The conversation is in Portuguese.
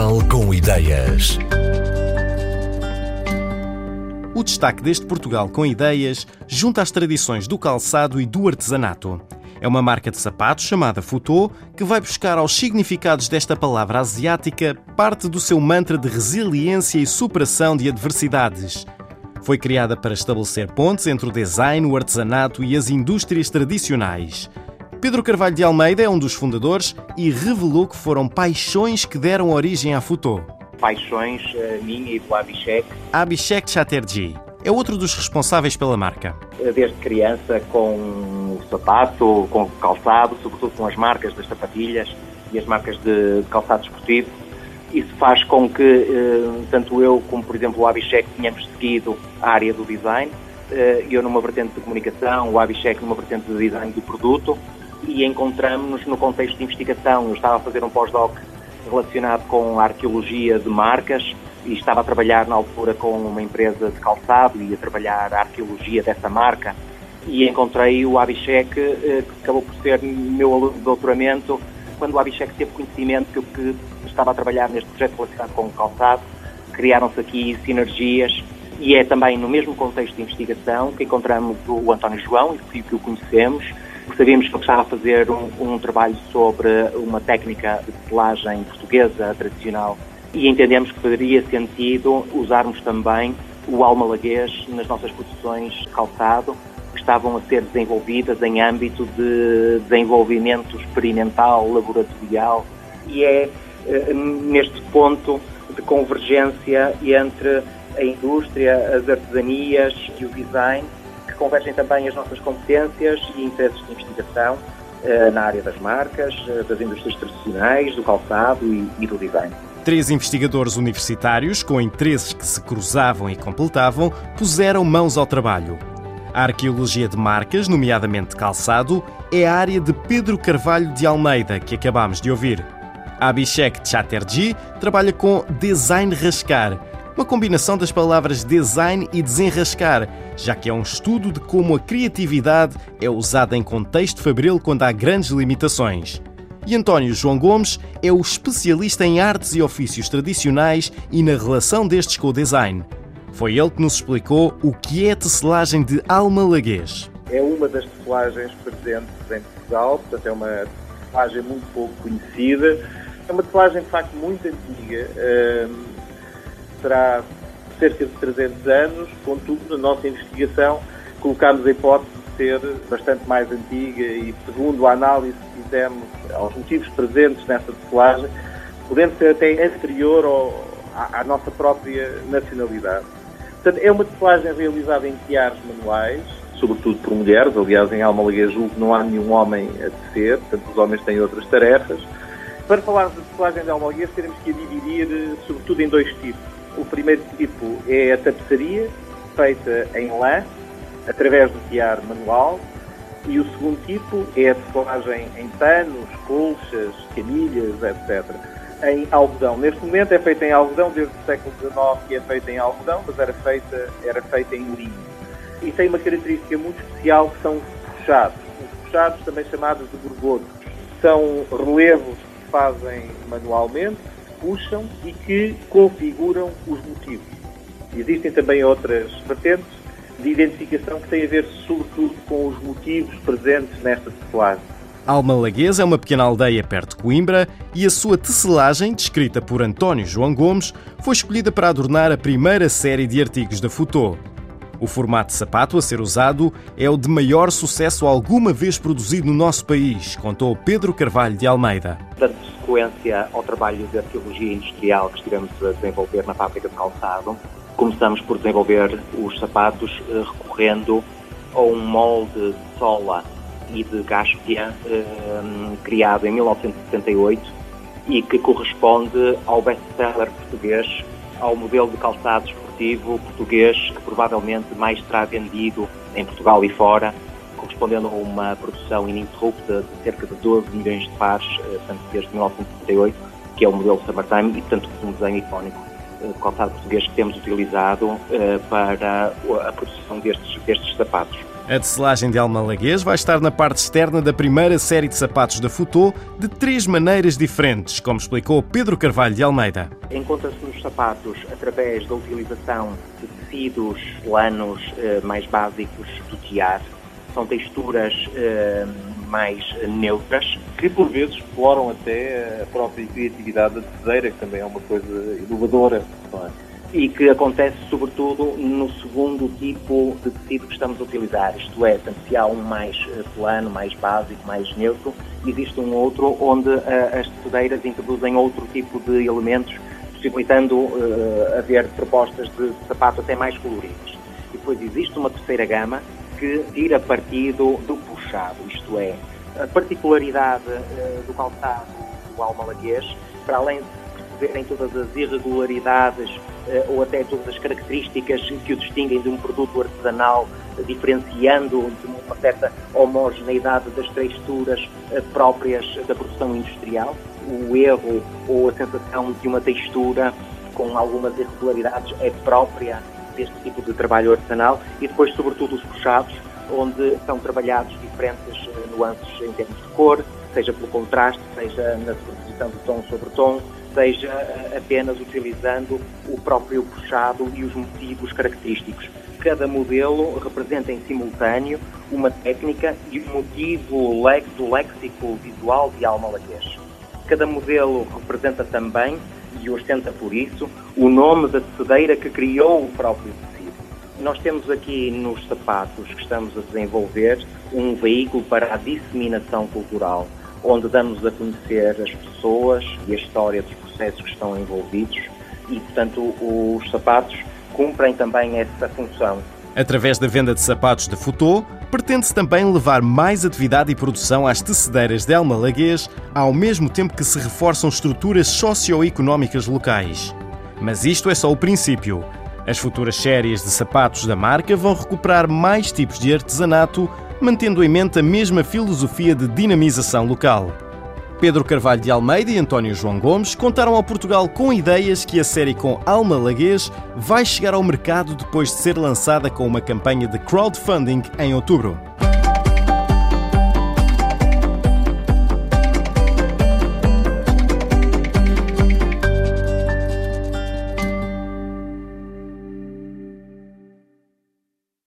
Portugal com Ideias. O destaque deste Portugal com Ideias junta as tradições do calçado e do artesanato. É uma marca de sapatos chamada Futô que vai buscar aos significados desta palavra asiática parte do seu mantra de resiliência e superação de adversidades. Foi criada para estabelecer pontes entre o design, o artesanato e as indústrias tradicionais. Pedro Carvalho de Almeida é um dos fundadores e revelou que foram paixões que deram origem à Futô. Paixões uh, minha e do Abhishek. Abhishek Chatterjee é outro dos responsáveis pela marca. Desde criança, com o sapato, com o calçado, sobretudo com as marcas das sapatilhas e as marcas de calçado esportivo. Isso faz com que, uh, tanto eu como, por exemplo, o Abhishek, tenhamos seguido a área do design. Eu numa vertente de comunicação, o Abhishek numa vertente de design do produto e encontramos-nos no contexto de investigação. Eu estava a fazer um pós-doc relacionado com a arqueologia de marcas e estava a trabalhar na altura com uma empresa de calçado e a trabalhar a arqueologia dessa marca e encontrei o Abhishek, eh, que acabou por ser meu aluno de doutoramento, quando o Abhishek teve conhecimento que eu estava a trabalhar neste projeto relacionado com o calçado, criaram-se aqui sinergias e é também no mesmo contexto de investigação que encontramos o António João, e que o conhecemos, Sabíamos que ele estava a fazer um, um trabalho sobre uma técnica de selagem portuguesa tradicional e entendemos que faria sentido usarmos também o almalaguês nas nossas produções de calçado, que estavam a ser desenvolvidas em âmbito de desenvolvimento experimental, laboratorial, e é eh, neste ponto de convergência entre a indústria, as artesanias e o design convergem também as nossas competências e interesses de investigação uh, na área das marcas, uh, das indústrias tradicionais, do calçado e, do design. Três investigadores universitários, com interesses que se cruzavam e completavam, puseram mãos ao trabalho. A arqueologia de marcas, nomeadamente calçado, é a área de Pedro Carvalho de Almeida, que acabámos de ouvir. Abhishek Chatterjee trabalha com design rascar, uma combinação das palavras design e desenrascar, já que é um estudo de como a criatividade é usada em contexto fabril quando há grandes limitações. E António João Gomes é o especialista em artes e ofícios tradicionais e na relação destes com o design. Foi ele que nos explicou o que é tecelagem de almalaguês. É uma das tecelagens presentes em Portugal, portanto é uma tecelagem muito pouco conhecida. É uma tecelagem de facto muito antiga. Hum, terá cerca de 300 anos, contudo, na nossa investigação colocámos a hipótese de ser bastante mais antiga e, segundo a análise que fizemos aos motivos presentes nessa tecelagem, podendo ser até anterior ao, à, à, nossa própria nacionalidade. Portanto, é uma tecelagem realizada em tiares manuais, sobretudo por mulheres, aliás, em Almalaguês julgo não há nenhum homem a tecer, portanto, os homens têm outras tarefas. Para falarmos de tecelagem de Almalaguês, teremos que a dividir, eh, sobretudo, em dois tipos o primeiro tipo é a tapeçaria, feita em lã, através do tiar manual, e o segundo tipo é a tecelagem em panos, colchas, camilhas, etc. Em algodão. Neste momento é feita em algodão, desde o século XIX que é feita em algodão, mas era feita, era feita em linho. E tem uma característica muito especial que são os puxados. Os puxados, também chamados de gorgotos, são relevos que se fazem manualmente, puxam e que configuram os motivos. Existem também outras vertentes de identificação que têm a ver, sobretudo, com os motivos presentes nesta tecelagem. Almalaguês é uma pequena aldeia perto de Coimbra e a sua tecelagem, descrita por António João Gomes, foi escolhida para adornar a primeira série de artigos da Futô. O formato de sapato a ser usado é o de maior sucesso alguma vez produzido no nosso país, contou Pedro Carvalho de Almeida. Dando sequência ao trabalho de arqueologia industrial que estivemos a desenvolver na fábrica de calçado, começamos por desenvolver os sapatos eh, recorrendo a um molde de sola e de gáspia eh, criado em 1978 e que corresponde ao best-seller português, ao modelo de calçados português que provavelmente mais terá vendido em Portugal e fora, correspondendo a uma produção ininterrupta de cerca de 12 milhões de pares, eh, desde 1978, que é o modelo Summertime, e, portanto, um desenho icónico eh, de calçado português que temos utilizado eh, para a produção destes, destes sapatos. A tecelagem de Almalaguês vai estar na parte externa da primeira série de sapatos da Futô de três maneiras diferentes, como explicou Pedro Carvalho de Almeida. Encontra-se nos sapatos através da utilização de tecidos planos eh, mais básicos do tiar. São texturas eh, mais neutras. Que por vezes exploram até a própria criatividade da teseira, que também é uma coisa inovadora. Não é? E que acontece sobretudo no segundo tipo de tecido que estamos a utilizar, isto é, se há um mais eh, plano, mais básico, mais neutro, existe um outro onde uh, as tecedeiras introduzem outro tipo de elementos, possibilitando uh, haver propostas de sapato até mais coloridas. E depois existe uma terceira gama que tira partido do puxado, isto é, a particularidade uh, do calçado do almalaguês, para além de perceberem todas as irregularidades ou até todas as características que o distinguem de um produto artesanal, diferenciando de uma certa homogeneidade das texturas eh, próprias da produção industrial. O erro ou a sensação de uma textura com algumas irregularidades é própria deste tipo de trabalho artesanal e depois, sobretudo, os puxados, onde são trabalhados diferentes eh, nuances em termos de cor, seja pelo contraste, seja na superposição de tom sobre tom, seja eh, apenas utilizando o próprio puxado e os motivos característicos. Cada modelo representa em simultâneo uma técnica e um motivo do léxico visual de alma laquês. Cada modelo representa também, e ostenta por isso, o nome da tecedeira que criou o próprio tecido. Nós temos aqui nos sapatos que estamos a desenvolver um veículo para a disseminação cultural onde damos a conhecer as pessoas e a história dos processos que estão envolvidos e, portanto, os sapatos cumprem também essa função. Através da venda de sapatos de Futô, pretende-se também levar mais atividade e produção às tecedeiras de Elma Laguês, ao mesmo tempo que se reforçam estruturas socioeconómicas locais. Mas isto é só o princípio. As futuras séries de sapatos da marca vão recuperar mais tipos de artesanato mantendo em mente a mesma filosofia de dinamização local. Pedro Carvalho de Almeida e António João Gomes contaram ao Portugal com ideias que a série com Alma Laguês vai chegar ao mercado depois de ser lançada com uma campanha de crowdfunding em outubro.